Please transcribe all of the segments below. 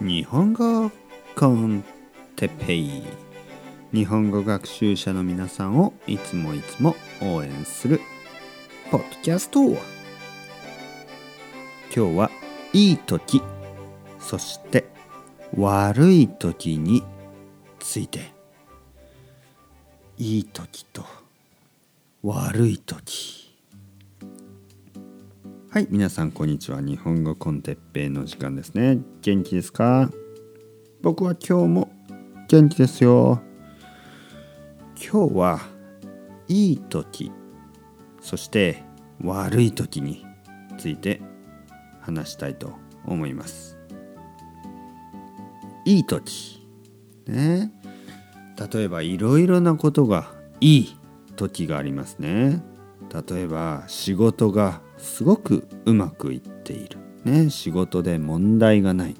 日本語コンテペイ。日本語学習者の皆さんをいつもいつも応援するポッドキャスト今日はいい時そして悪い時について。いい時と悪い時。はい皆さんこんにちは。日本語コンテッペイの時間ですね。元気ですか？僕は今日も元気ですよ。今日はいい時そして悪い時について話したいと思います。いい時ね。例えばいろいろなことがいい時がありますね。例えば仕事がすごくうまくいっている、ね、仕事で問題がない。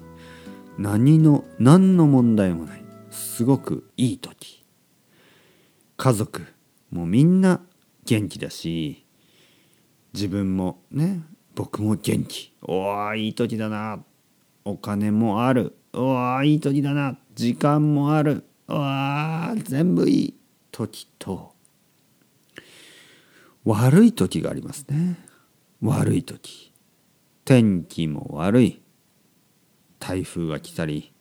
何の何の問題もない。すごくいい時。家族もみんな元気だし自分もね僕も元気。おーいい時だな。お金もある。おーいい時だな。時間もある。わー全部いい。時と悪い時がありますね。悪い時。天気も悪い。台風が来たり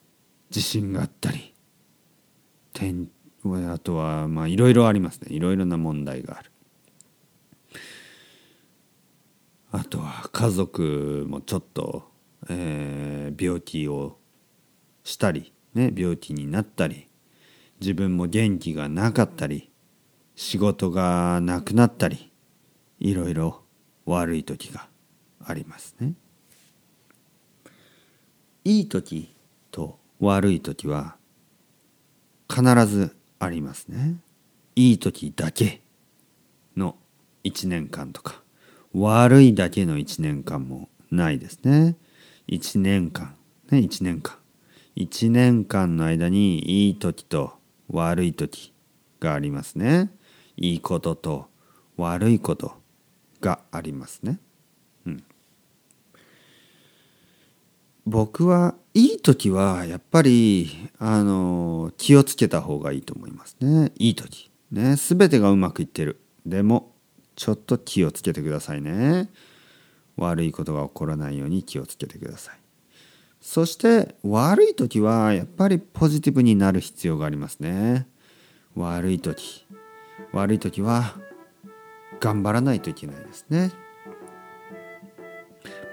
地震があったり。天あとはまあいろいろありますね。いろいろな問題がある。あとは家族もちょっと、えー、病気をしたり、ね、病気になったり自分も元気がなかったり仕事がなくなったりいろいろ悪い時がありますね。いい時と悪い時は必ずありますね。いい時だけの1年間とか悪いだけの1年間もないですね。1年間ね1年間1年間の間にいい時と悪い時がありますね。いいことと悪いことがありますね。うん、僕はいい時はやっぱりあの気をつけた方がいいと思いますね。いい時。ね。全てがうまくいってる。でもちょっと気をつけてくださいね。悪いことが起こらないように気をつけてください。そして悪い時はやっぱりポジティブになる必要がありますね。悪い時。悪い時は頑張らないといけないですね。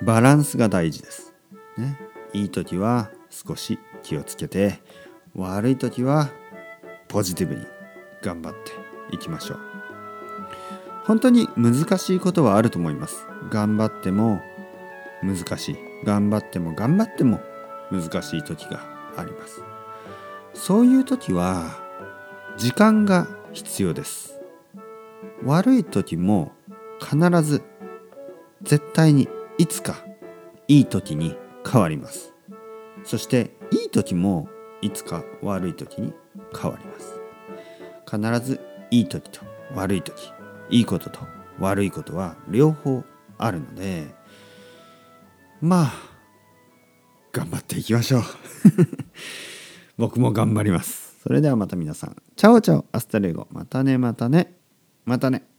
バランスが大事です。ね、いい時は少し気をつけて悪い時はポジティブに頑張っていきましょう。本当に難しいことはあると思います。頑張っても難しい。頑張っても頑張っても難しい時があります。そういう時は時間が必要です。悪い時も必ず絶対にいつかいい時に変わります。そしていい時もいつか悪い時に変わります。必ずいい時と悪い時いいことと悪いことは両方あるのでまあ頑張っていきましょう。僕も頑張ります。それではまた皆さん。 Chao chao hasta luego。またねまたね。またね。